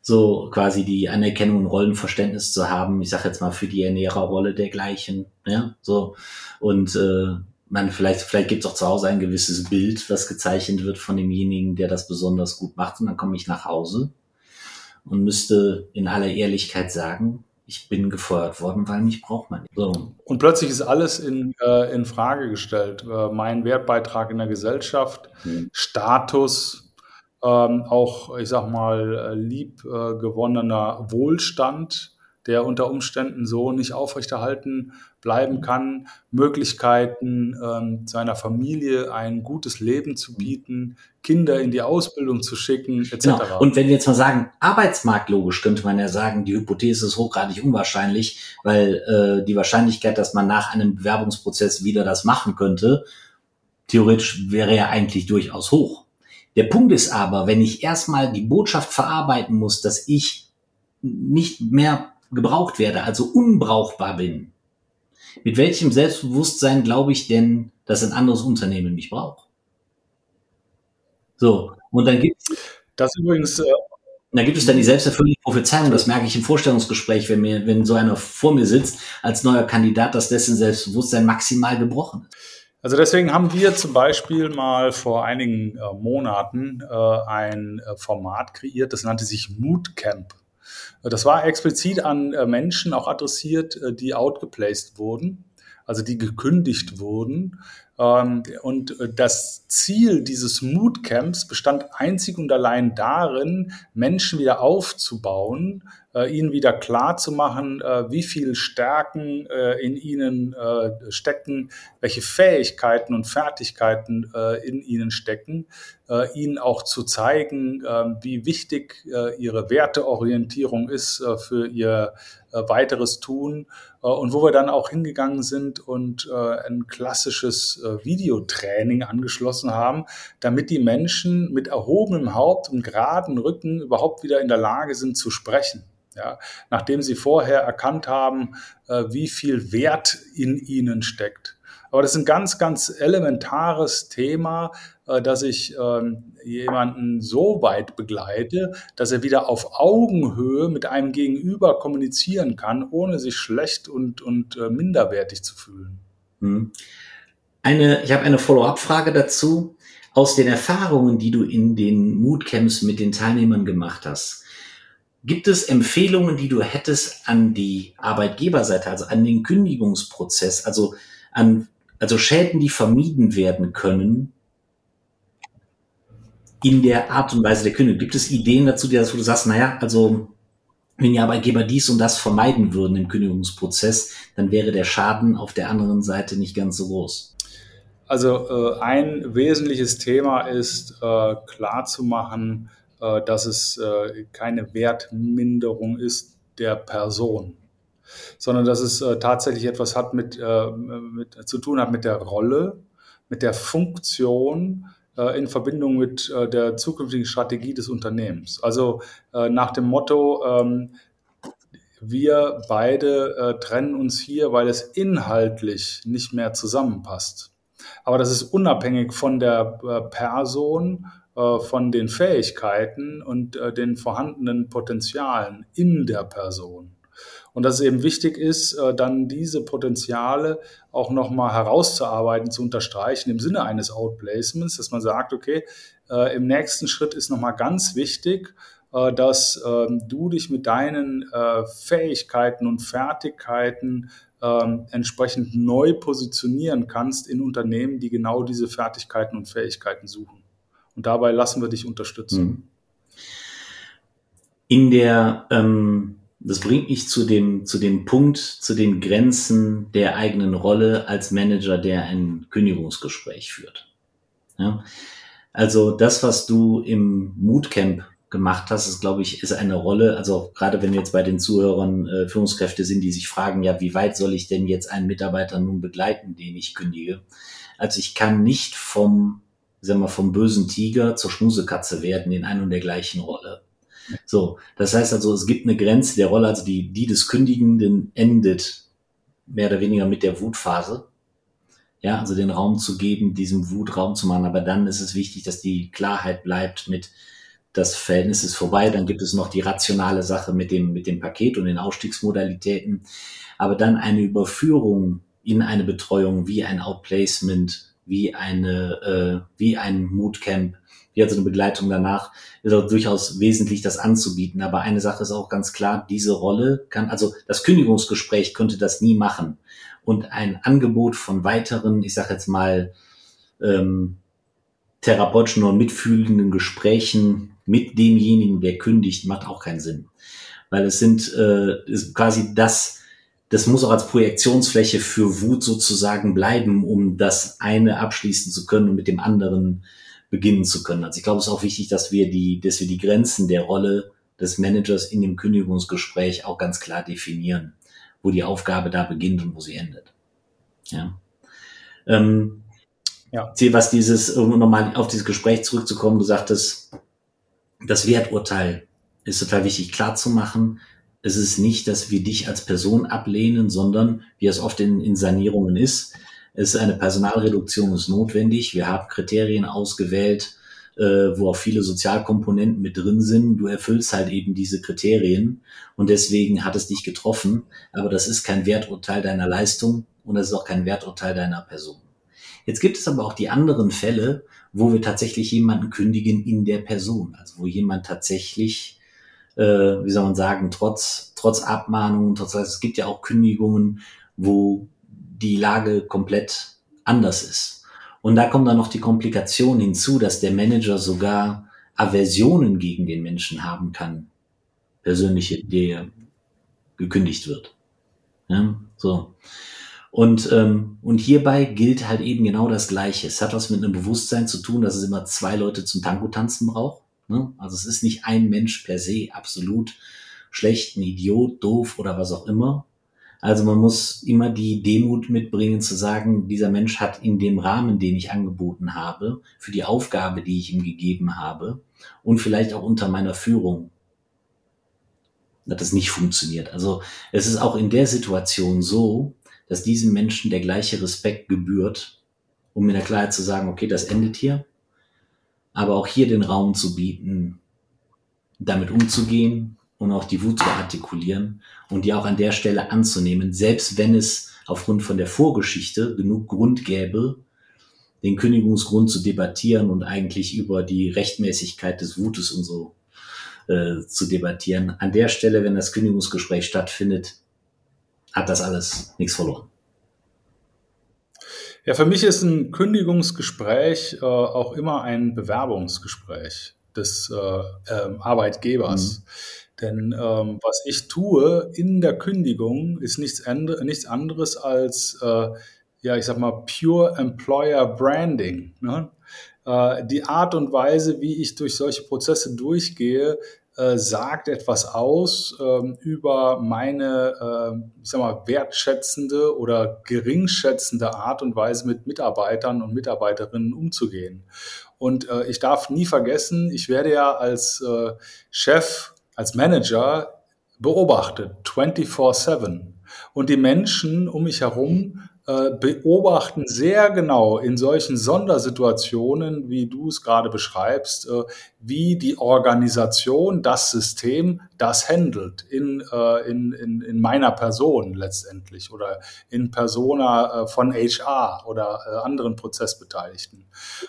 So quasi die Anerkennung und Rollenverständnis zu haben, ich sage jetzt mal für die Ernährerrolle dergleichen, ja, so. Und äh, man vielleicht, vielleicht gibt es auch zu Hause ein gewisses Bild, was gezeichnet wird von demjenigen, der das besonders gut macht. Und dann komme ich nach Hause und müsste in aller Ehrlichkeit sagen, ich bin gefeuert worden, weil mich braucht man nicht. So. Und plötzlich ist alles in, äh, in Frage gestellt. Äh, mein Wertbeitrag in der Gesellschaft, hm. Status, ähm, auch, ich sag mal, äh, lieb äh, gewonnener Wohlstand, der unter Umständen so nicht aufrechterhalten bleiben kann, Möglichkeiten ähm, seiner Familie ein gutes Leben zu bieten, Kinder in die Ausbildung zu schicken, etc. Genau. Und wenn wir jetzt mal sagen, arbeitsmarktlogisch könnte man ja sagen, die Hypothese ist hochgradig unwahrscheinlich, weil äh, die Wahrscheinlichkeit, dass man nach einem Bewerbungsprozess wieder das machen könnte, theoretisch wäre ja eigentlich durchaus hoch. Der Punkt ist aber, wenn ich erstmal die Botschaft verarbeiten muss, dass ich nicht mehr gebraucht werde, also unbrauchbar bin, mit welchem Selbstbewusstsein glaube ich denn, dass ein anderes Unternehmen mich braucht? So, und dann gibt es. Das übrigens. Äh, da gibt es dann die selbsterfüllende Prophezeiung, das merke ich im Vorstellungsgespräch, wenn mir, wenn so einer vor mir sitzt, als neuer Kandidat, dass dessen Selbstbewusstsein maximal gebrochen ist. Also deswegen haben wir zum Beispiel mal vor einigen äh, Monaten äh, ein äh, Format kreiert, das nannte sich Mood Camp. Das war explizit an äh, Menschen auch adressiert, äh, die outgeplaced wurden, also die gekündigt wurden. Ähm, und äh, das Ziel dieses Moodcamps bestand einzig und allein darin, Menschen wieder aufzubauen, äh, ihnen wieder klar zu machen, äh, wie viel Stärken in ihnen stecken, welche Fähigkeiten und Fertigkeiten in ihnen stecken, ihnen auch zu zeigen, wie wichtig ihre Werteorientierung ist für ihr weiteres Tun und wo wir dann auch hingegangen sind und ein klassisches Videotraining angeschlossen haben, damit die Menschen mit erhobenem Haupt und geraden Rücken überhaupt wieder in der Lage sind zu sprechen. Ja, nachdem sie vorher erkannt haben, äh, wie viel Wert in ihnen steckt. Aber das ist ein ganz, ganz elementares Thema, äh, dass ich ähm, jemanden so weit begleite, dass er wieder auf Augenhöhe mit einem Gegenüber kommunizieren kann, ohne sich schlecht und, und äh, minderwertig zu fühlen. Hm. Eine, ich habe eine Follow-up-Frage dazu. Aus den Erfahrungen, die du in den Moodcamps mit den Teilnehmern gemacht hast, Gibt es Empfehlungen, die du hättest an die Arbeitgeberseite, also an den Kündigungsprozess, also an also Schäden, die vermieden werden können in der Art und Weise der Kündigung? Gibt es Ideen dazu, die, wo du sagst, naja, also wenn die Arbeitgeber dies und das vermeiden würden im Kündigungsprozess, dann wäre der Schaden auf der anderen Seite nicht ganz so groß. Also äh, ein wesentliches Thema ist äh, klar zu machen, äh, dass es äh, keine Wertminderung ist der Person, sondern dass es äh, tatsächlich etwas hat mit, mit, zu tun hat mit der Rolle, mit der Funktion in Verbindung mit der zukünftigen Strategie des Unternehmens. Also nach dem Motto, ähm, wir beide trennen uns hier, weil es inhaltlich nicht mehr zusammenpasst. Aber das ist unabhängig von der Person äh, von den Fähigkeiten und äh, den vorhandenen Potenzialen in der Person. Und dass es eben wichtig ist, äh, dann diese Potenziale auch nochmal herauszuarbeiten, zu unterstreichen im Sinne eines Outplacements, dass man sagt, okay, im nächsten Schritt ist nochmal ganz wichtig, dass ähm, du dich mit deinen Fähigkeiten und Fertigkeiten ähm, entsprechend neu positionieren kannst in Unternehmen, die genau diese Fertigkeiten und Fähigkeiten suchen. Und dabei lassen wir dich unterstützen. Hm. In der, ähm, das bringt mich zu dem, zu dem Punkt, zu den Grenzen der eigenen Rolle als Manager, der ein Kündigungsgespräch führt. Ja? Also das, was du im Moodcamp gemacht hast, ist, glaube ich, ist eine Rolle, also gerade wenn jetzt bei den Zuhörern äh, Führungskräfte sind, die sich fragen, ja, wie weit soll ich denn jetzt einen Mitarbeiter nun begleiten, den ich kündige? Also ich kann nicht vom sagen wir, vom bösen Tiger zur Schmusekatze werden in ein und der gleichen Rolle. So, das heißt also, es gibt eine Grenze der Rolle, also die, die des Kündigenden endet mehr oder weniger mit der Wutphase. Ja, also den Raum zu geben, diesem Wutraum zu machen. Aber dann ist es wichtig, dass die Klarheit bleibt mit, das Verhältnis ist vorbei. Dann gibt es noch die rationale Sache mit dem, mit dem Paket und den Ausstiegsmodalitäten. Aber dann eine Überführung in eine Betreuung wie ein Outplacement wie eine, äh, wie ein Moodcamp, wie also eine Begleitung danach, ist auch durchaus wesentlich, das anzubieten. Aber eine Sache ist auch ganz klar, diese Rolle kann, also das Kündigungsgespräch könnte das nie machen. Und ein Angebot von weiteren, ich sage jetzt mal, ähm, therapeutischen und mitfühlenden Gesprächen mit demjenigen, der kündigt, macht auch keinen Sinn. Weil es sind äh, ist quasi das, das muss auch als Projektionsfläche für Wut sozusagen bleiben, um das eine abschließen zu können und mit dem anderen beginnen zu können. Also ich glaube, es ist auch wichtig, dass wir die, dass wir die Grenzen der Rolle des Managers in dem Kündigungsgespräch auch ganz klar definieren, wo die Aufgabe da beginnt und wo sie endet. Ja. Ähm, ja. Was dieses, um nochmal auf dieses Gespräch zurückzukommen, du sagtest, das Werturteil ist total wichtig klar zu machen es ist nicht, dass wir dich als Person ablehnen, sondern wie es oft in, in Sanierungen ist, ist eine Personalreduktion ist notwendig. Wir haben Kriterien ausgewählt, äh, wo auch viele Sozialkomponenten mit drin sind. Du erfüllst halt eben diese Kriterien und deswegen hat es dich getroffen. Aber das ist kein Werturteil deiner Leistung und das ist auch kein Werturteil deiner Person. Jetzt gibt es aber auch die anderen Fälle, wo wir tatsächlich jemanden kündigen in der Person, also wo jemand tatsächlich äh, wie soll man sagen, trotz, trotz Abmahnungen, trotz, es gibt ja auch Kündigungen, wo die Lage komplett anders ist. Und da kommt dann noch die Komplikation hinzu, dass der Manager sogar Aversionen gegen den Menschen haben kann, persönliche, der gekündigt wird. Ja, so. Und, ähm, und hierbei gilt halt eben genau das Gleiche. Es hat was mit einem Bewusstsein zu tun, dass es immer zwei Leute zum Tango tanzen braucht. Ne? Also es ist nicht ein Mensch per se absolut schlecht, ein Idiot, doof oder was auch immer. Also man muss immer die Demut mitbringen zu sagen, dieser Mensch hat in dem Rahmen, den ich angeboten habe, für die Aufgabe, die ich ihm gegeben habe und vielleicht auch unter meiner Führung, hat das nicht funktioniert. Also es ist auch in der Situation so, dass diesem Menschen der gleiche Respekt gebührt, um in der Klarheit zu sagen, okay, das endet hier, aber auch hier den Raum zu bieten, damit umzugehen und auch die Wut zu artikulieren und die auch an der Stelle anzunehmen, selbst wenn es aufgrund von der Vorgeschichte genug Grund gäbe, den Kündigungsgrund zu debattieren und eigentlich über die Rechtmäßigkeit des Wutes und so äh, zu debattieren. An der Stelle, wenn das Kündigungsgespräch stattfindet, hat das alles nichts verloren. Ja, für mich ist ein Kündigungsgespräch äh, auch immer ein Bewerbungsgespräch des äh, äh, Arbeitgebers. Mhm. Denn ähm, was ich tue in der Kündigung ist nichts, andre, nichts anderes als, äh, ja, ich sag mal, Pure Employer Branding. Ne? Äh, die Art und Weise, wie ich durch solche Prozesse durchgehe, äh, sagt etwas aus ähm, über meine, äh, ich sag mal, wertschätzende oder geringschätzende Art und Weise mit Mitarbeitern und Mitarbeiterinnen umzugehen. Und äh, ich darf nie vergessen, ich werde ja als äh, Chef, als Manager beobachtet, 24-7. Und die Menschen um mich herum äh, beobachten sehr genau in solchen Sondersituationen, wie du es gerade beschreibst, äh, wie die Organisation, das System das handelt in, äh, in, in, in meiner Person letztendlich oder in Persona von HR oder anderen Prozessbeteiligten.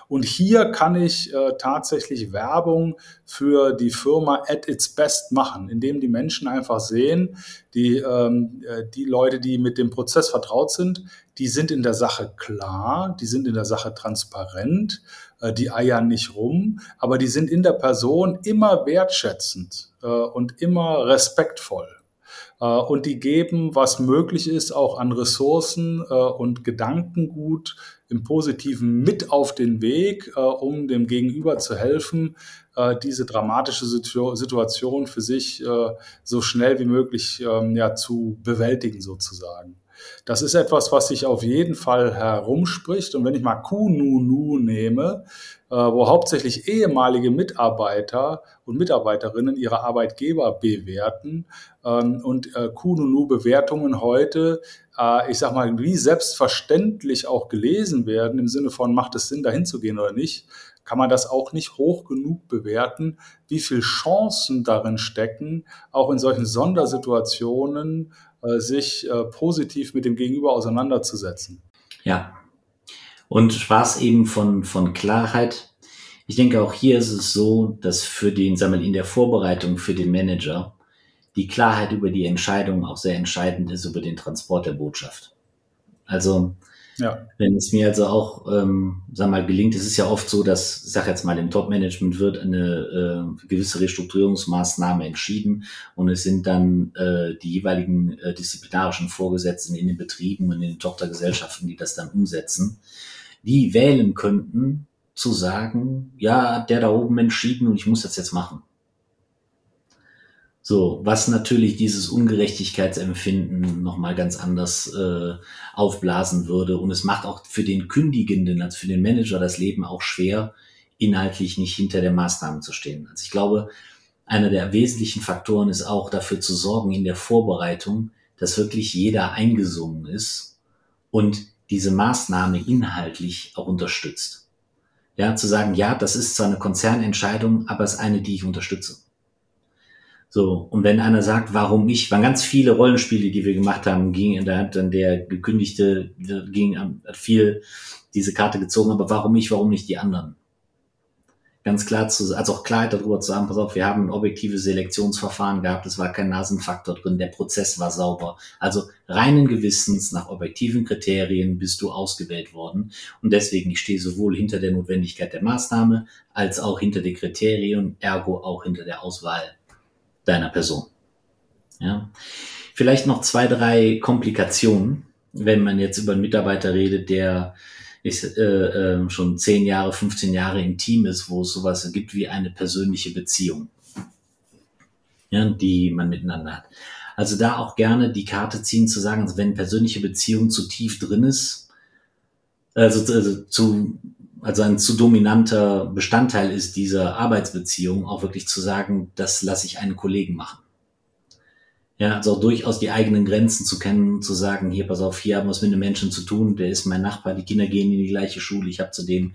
Und hier kann ich tatsächlich Werbung für die Firma at its best machen, indem die Menschen einfach sehen, die, ähm, die Leute, die mit dem Prozess vertraut sind, die sind in der Sache klar, die sind in der Sache transparent, äh, die eiern nicht rum, aber die sind in der Person immer wertschätzend äh, und immer respektvoll. Äh, und die geben, was möglich ist, auch an Ressourcen und Gedankengut im Positiven mit auf den Weg, um dem Gegenüber zu helfen, diese dramatische Situation für sich so schnell wie möglich ähm, zu bewältigen sozusagen. Das ist etwas, was sich auf jeden Fall herumspricht. Und wenn ich mal Kununu nehme, äh, wo hauptsächlich ehemalige Mitarbeiter und Mitarbeiterinnen ihre Arbeitgeber bewerten ähm, und äh, Kununu-Bewertungen heute, äh, ich sag mal, wie selbstverständlich auch gelesen werden, im Sinne von, macht es Sinn, dahin zu gehen oder nicht, kann man das auch nicht hoch genug bewerten, wie viel Chancen darin stecken, auch in solchen Sondersituationen sich äh, positiv mit dem Gegenüber auseinanderzusetzen. Ja. Und Spaß eben von, von Klarheit. Ich denke, auch hier ist es so, dass für den, sagen wir, in der Vorbereitung für den Manager die Klarheit über die Entscheidung auch sehr entscheidend ist über den Transport der Botschaft. Also ja. Wenn es mir also auch, ähm, sag mal, gelingt, es ist ja oft so, dass, ich sag jetzt mal, im Top-Management wird eine äh, gewisse Restrukturierungsmaßnahme entschieden und es sind dann äh, die jeweiligen äh, disziplinarischen Vorgesetzten in den Betrieben und in den Tochtergesellschaften, die das dann umsetzen, die wählen könnten, zu sagen, ja, der da oben entschieden und ich muss das jetzt machen. So, was natürlich dieses Ungerechtigkeitsempfinden nochmal ganz anders äh, aufblasen würde. Und es macht auch für den Kündigenden, also für den Manager, das Leben auch schwer, inhaltlich nicht hinter der Maßnahme zu stehen. Also ich glaube, einer der wesentlichen Faktoren ist auch dafür zu sorgen in der Vorbereitung, dass wirklich jeder eingesungen ist und diese Maßnahme inhaltlich auch unterstützt. Ja, zu sagen, ja, das ist zwar eine Konzernentscheidung, aber es ist eine, die ich unterstütze. So, und wenn einer sagt, warum ich, waren ganz viele Rollenspiele, die wir gemacht haben, ging, da hat dann der gekündigte, ging, viel diese Karte gezogen, aber warum ich, warum nicht die anderen? Ganz klar zu, also auch Klarheit darüber zu haben, pass auf, wir haben ein objektives Selektionsverfahren gehabt, es war kein Nasenfaktor drin, der Prozess war sauber. Also reinen Gewissens, nach objektiven Kriterien bist du ausgewählt worden. Und deswegen, ich stehe sowohl hinter der Notwendigkeit der Maßnahme, als auch hinter den Kriterien, ergo auch hinter der Auswahl deiner Person. Ja. Vielleicht noch zwei, drei Komplikationen, wenn man jetzt über einen Mitarbeiter redet, der ist, äh, äh, schon 10 Jahre, 15 Jahre im Team ist, wo es sowas gibt wie eine persönliche Beziehung, ja, die man miteinander hat. Also da auch gerne die Karte ziehen, zu sagen, wenn persönliche Beziehung zu tief drin ist, also, also zu also ein zu dominanter Bestandteil ist dieser Arbeitsbeziehung, auch wirklich zu sagen, das lasse ich einen Kollegen machen. Ja, also auch durchaus die eigenen Grenzen zu kennen, zu sagen, hier, pass auf, hier haben wir es mit einem Menschen zu tun, der ist mein Nachbar, die Kinder gehen in die gleiche Schule, ich habe zudem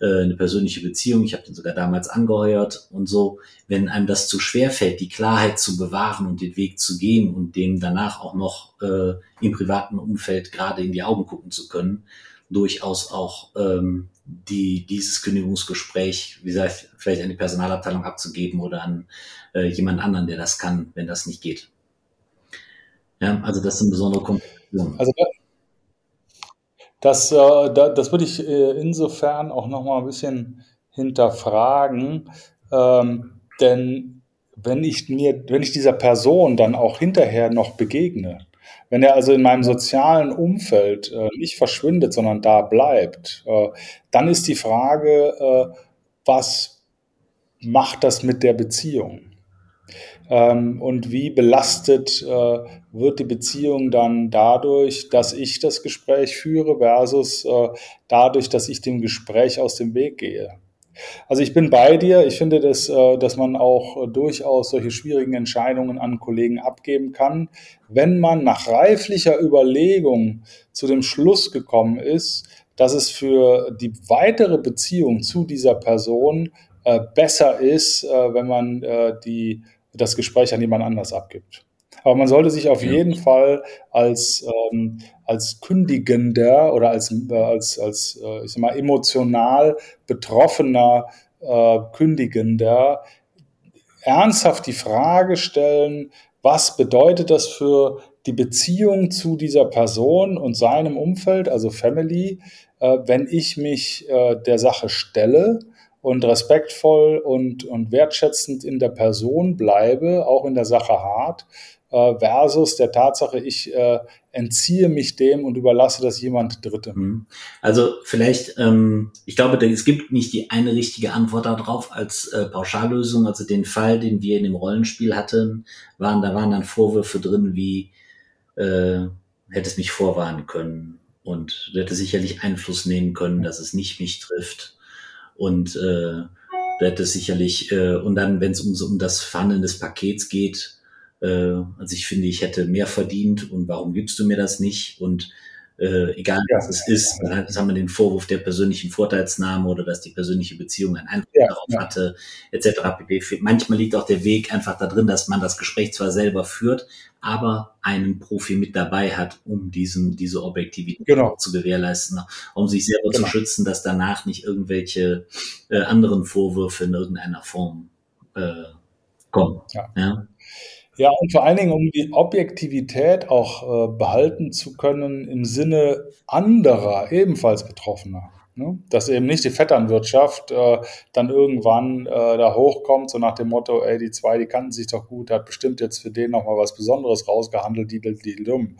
äh, eine persönliche Beziehung, ich habe den sogar damals angeheuert und so. Wenn einem das zu schwer fällt, die Klarheit zu bewahren und den Weg zu gehen und dem danach auch noch äh, im privaten Umfeld gerade in die Augen gucken zu können, durchaus auch ähm, die, dieses Kündigungsgespräch, wie gesagt, vielleicht an die Personalabteilung abzugeben oder an äh, jemand anderen, der das kann, wenn das nicht geht. Ja, also das sind besondere Komplikationen. Also das, äh, das würde ich äh, insofern auch noch mal ein bisschen hinterfragen, ähm, denn wenn ich mir, wenn ich dieser Person dann auch hinterher noch begegne, wenn er also in meinem sozialen Umfeld äh, nicht verschwindet, sondern da bleibt, äh, dann ist die Frage, äh, was macht das mit der Beziehung? Ähm, und wie belastet äh, wird die Beziehung dann dadurch, dass ich das Gespräch führe versus äh, dadurch, dass ich dem Gespräch aus dem Weg gehe? Also ich bin bei dir. Ich finde, dass, äh, dass man auch durchaus solche schwierigen Entscheidungen an Kollegen abgeben kann, wenn man nach reiflicher Überlegung zu dem Schluss gekommen ist, dass es für die weitere Beziehung zu dieser Person äh, besser ist, äh, wenn man die, das Gespräch an jemand anders abgibt. Aber man sollte sich auf jeden Fall als, ähm, als Kündigender oder als, äh, als, als äh, ich sag mal, emotional betroffener äh, Kündigender ernsthaft die Frage stellen, was bedeutet das für die Beziehung zu dieser Person und seinem Umfeld, also Family, äh, wenn ich mich äh, der Sache stelle und respektvoll und, und wertschätzend in der Person bleibe, auch in der Sache hart, äh, versus der Tatsache, ich äh, entziehe mich dem und überlasse das jemand Dritte. Mhm. Also vielleicht, ähm, ich glaube, es gibt nicht die eine richtige Antwort darauf als äh, Pauschallösung. Also den Fall, den wir in dem Rollenspiel hatten, waren, da waren dann Vorwürfe drin wie, äh, hätte es mich vorwarnen können und hätte sicherlich Einfluss nehmen können, dass es nicht mich trifft und äh, hätte sicherlich, äh, und dann, wenn es um, um das Verhandeln des Pakets geht, äh, also ich finde, ich hätte mehr verdient und warum gibst du mir das nicht? Und äh, egal ja. was es ist, dann haben wir den Vorwurf der persönlichen Vorteilsnahme oder dass die persönliche Beziehung einen Einfluss ja, darauf ja. hatte, etc. pp. Manchmal liegt auch der Weg einfach da drin, dass man das Gespräch zwar selber führt, aber einen Profi mit dabei hat, um diesen, diese Objektivität genau. zu gewährleisten, um sich selber genau. zu schützen, dass danach nicht irgendwelche äh, anderen Vorwürfe in irgendeiner Form äh, kommen. Ja. Ja. Und vor allen Dingen, um die Objektivität auch äh, behalten zu können im Sinne anderer, ebenfalls Betroffener. Ne? Dass eben nicht die Vetternwirtschaft äh, dann irgendwann äh, da hochkommt, so nach dem Motto, ey, die zwei, die kannten sich doch gut, hat bestimmt jetzt für den nochmal was Besonderes rausgehandelt, die, die, die dumm.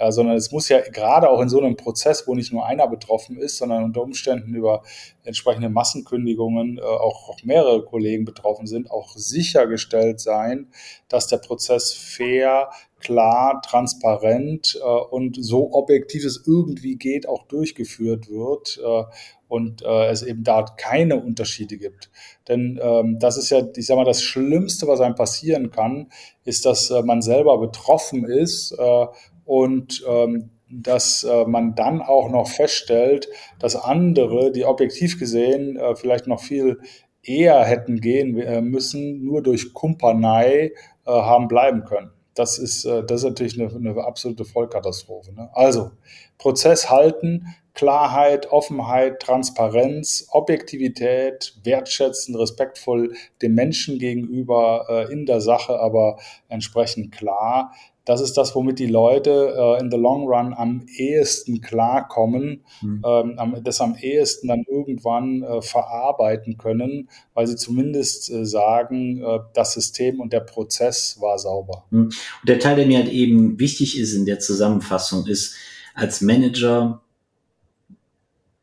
Ja, sondern es muss ja gerade auch in so einem Prozess, wo nicht nur einer betroffen ist, sondern unter Umständen über entsprechende Massenkündigungen äh, auch, auch mehrere Kollegen betroffen sind, auch sichergestellt sein, dass der Prozess fair, klar, transparent äh, und so objektiv es irgendwie geht, auch durchgeführt wird äh, und äh, es eben da keine Unterschiede gibt. Denn ähm, das ist ja, ich sag mal, das Schlimmste, was einem passieren kann, ist, dass äh, man selber betroffen ist äh, und ähm, dass äh, man dann auch noch feststellt, dass andere, die objektiv gesehen äh, vielleicht noch viel eher hätten gehen äh, müssen, nur durch Kumpanei haben bleiben können das ist, äh, das ist natürlich eine, eine absolute Vollkatastrophe. Ne? Also, Prozess halten, Klarheit, Offenheit, Transparenz, Objektivität, wertschätzen, respektvoll dem Menschen gegenüber äh, in der Sache, aber entsprechend klar. Das ist das, womit die Leute äh, in the long run am ehesten klarkommen, mhm. ähm, das am ehesten dann irgendwann äh, verarbeiten können, weil sie zumindest äh, sagen, äh, das System und der Prozess war sauber. Mhm. Und der Teil, der mir halt eben wichtig ist in der Zusammenfassung, ist, als Manager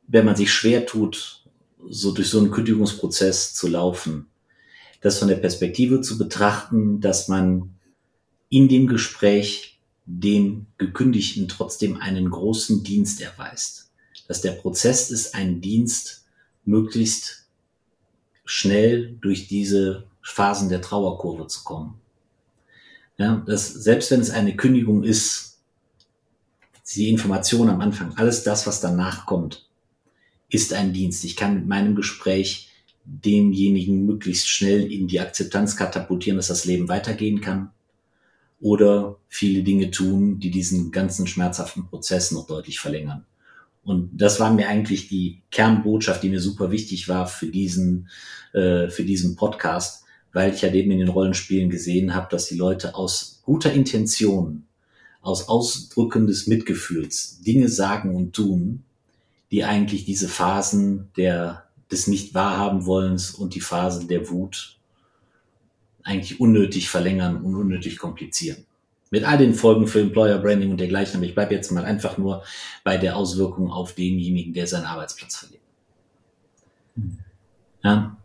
wenn man sich schwer tut, so durch so einen Kündigungsprozess zu laufen, das von der Perspektive zu betrachten, dass man in dem Gespräch dem Gekündigten trotzdem einen großen Dienst erweist. Dass der Prozess ist, ein Dienst möglichst schnell durch diese Phasen der Trauerkurve zu kommen. Ja, dass selbst wenn es eine Kündigung ist, die Information am Anfang, alles das, was danach kommt, ist ein Dienst. Ich kann mit meinem Gespräch demjenigen möglichst schnell in die Akzeptanz katapultieren, dass das Leben weitergehen kann oder viele Dinge tun, die diesen ganzen schmerzhaften Prozess noch deutlich verlängern. Und das war mir eigentlich die Kernbotschaft, die mir super wichtig war für diesen, äh, für diesen Podcast, weil ich ja eben in den Rollenspielen gesehen habe, dass die Leute aus guter Intention, aus Ausdrücken des Mitgefühls Dinge sagen und tun, die eigentlich diese Phasen der, des Nicht-Wahrhaben-Wollens und die Phasen der Wut eigentlich unnötig verlängern und unnötig komplizieren. Mit all den Folgen für Employer Branding und dergleichen, aber ich bleibe jetzt mal einfach nur bei der Auswirkung auf denjenigen, der seinen Arbeitsplatz verliert. Ja.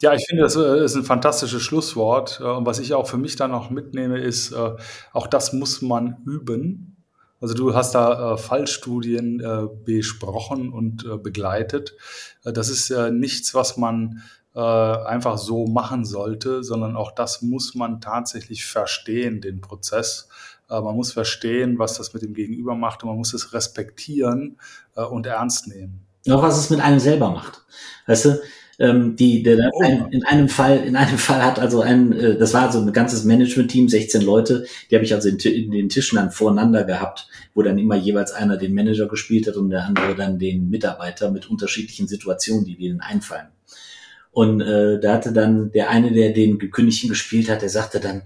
Ja, ich finde, das äh, ist ein fantastisches Schlusswort. Äh, und was ich auch für mich dann noch mitnehme, ist, äh, auch das muss man üben. Also du hast da Fallstudien besprochen und begleitet. Das ist nichts, was man äh, einfach so machen sollte, sondern auch das muss man tatsächlich verstehen, den Prozess. Äh, man muss verstehen, was das mit dem Gegenüber macht und man muss es respektieren äh, und ernst nehmen. Auch was es mit einem selber macht. Weißt du, ähm, die, der, oh. ein, in einem Fall, in einem Fall hat also ein, äh, das war so ein ganzes Management-Team, 16 Leute, die habe ich also in, in, den Tischen dann voreinander gehabt, wo dann immer jeweils einer den Manager gespielt hat und der andere dann den Mitarbeiter mit unterschiedlichen Situationen, die denen einfallen. Und äh, da hatte dann der eine, der den Gekündigten gespielt hat, der sagte dann,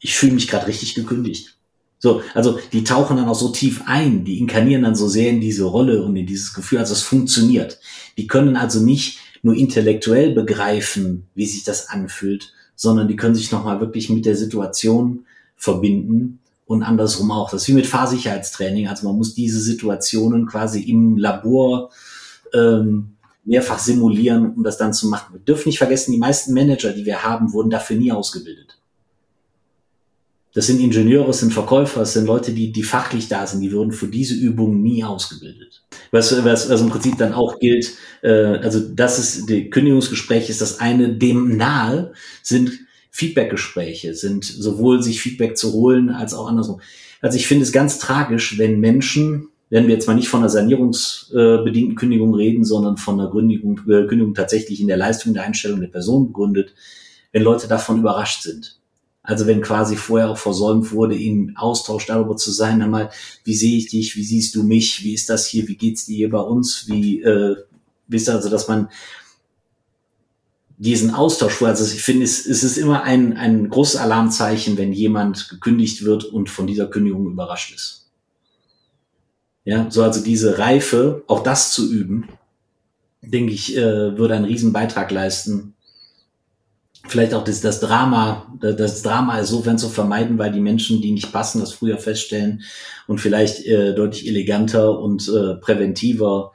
ich fühle mich gerade richtig gekündigt. So, also die tauchen dann auch so tief ein, die inkarnieren dann so sehr in diese Rolle und in dieses Gefühl, also es funktioniert. Die können also nicht nur intellektuell begreifen, wie sich das anfühlt, sondern die können sich nochmal wirklich mit der Situation verbinden und andersrum auch. Das ist wie mit Fahrsicherheitstraining. Also man muss diese Situationen quasi im Labor ähm, mehrfach simulieren, um das dann zu machen. Wir dürfen nicht vergessen, die meisten Manager, die wir haben, wurden dafür nie ausgebildet. Das sind Ingenieure, das sind Verkäufer, das sind Leute, die, die fachlich da sind, die würden für diese Übung nie ausgebildet. Was, was, was im Prinzip dann auch gilt, äh, also das ist, die Kündigungsgespräch ist das eine, dem nahe sind Feedbackgespräche, sind sowohl sich Feedback zu holen als auch andersrum. Also ich finde es ganz tragisch, wenn Menschen, wenn wir jetzt mal nicht von einer sanierungsbedingten Kündigung reden, sondern von einer Kündigung, äh, Kündigung tatsächlich in der Leistung der Einstellung der Person begründet, wenn Leute davon überrascht sind. Also wenn quasi vorher auch versäumt wurde, in Austausch darüber zu sein, einmal, wie sehe ich dich, wie siehst du mich, wie ist das hier, wie geht's dir hier bei uns, wie, äh, wisst ihr, also dass man diesen Austausch vor, also ich finde, es, es ist immer ein, ein großes Alarmzeichen, wenn jemand gekündigt wird und von dieser Kündigung überrascht ist. Ja, so also diese Reife, auch das zu üben, denke ich, äh, würde einen riesen Beitrag leisten, vielleicht auch das, das Drama, das Drama insofern zu vermeiden, weil die Menschen, die nicht passen, das früher feststellen und vielleicht äh, deutlich eleganter und äh, präventiver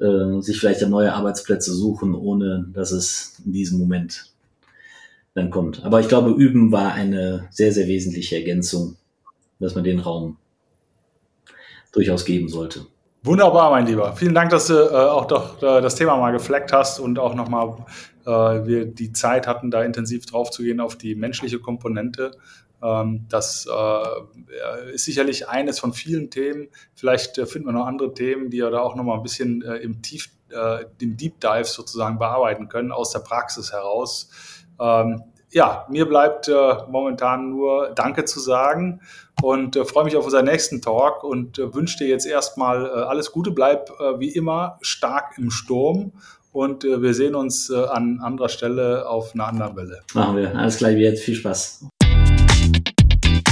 äh, sich vielleicht neue Arbeitsplätze suchen, ohne dass es in diesem Moment dann kommt. Aber ich glaube, Üben war eine sehr, sehr wesentliche Ergänzung, dass man den Raum durchaus geben sollte. Wunderbar, mein Lieber. Vielen Dank, dass du äh, auch doch äh, das Thema mal gefleckt hast und auch nochmal äh, wir die Zeit hatten, da intensiv drauf zu gehen auf die menschliche Komponente. Ähm, das äh, ist sicherlich eines von vielen Themen. Vielleicht äh, finden wir noch andere Themen, die wir da auch nochmal ein bisschen äh, im Tief, im Deep Dive sozusagen bearbeiten können, aus der Praxis heraus. Ähm, ja, mir bleibt äh, momentan nur Danke zu sagen und äh, freue mich auf unseren nächsten Talk und äh, wünsche dir jetzt erstmal äh, alles Gute. Bleib äh, wie immer stark im Sturm und äh, wir sehen uns an anderer Stelle auf einer anderen Welle. Machen wir. Alles gleich wie jetzt. Viel Spaß.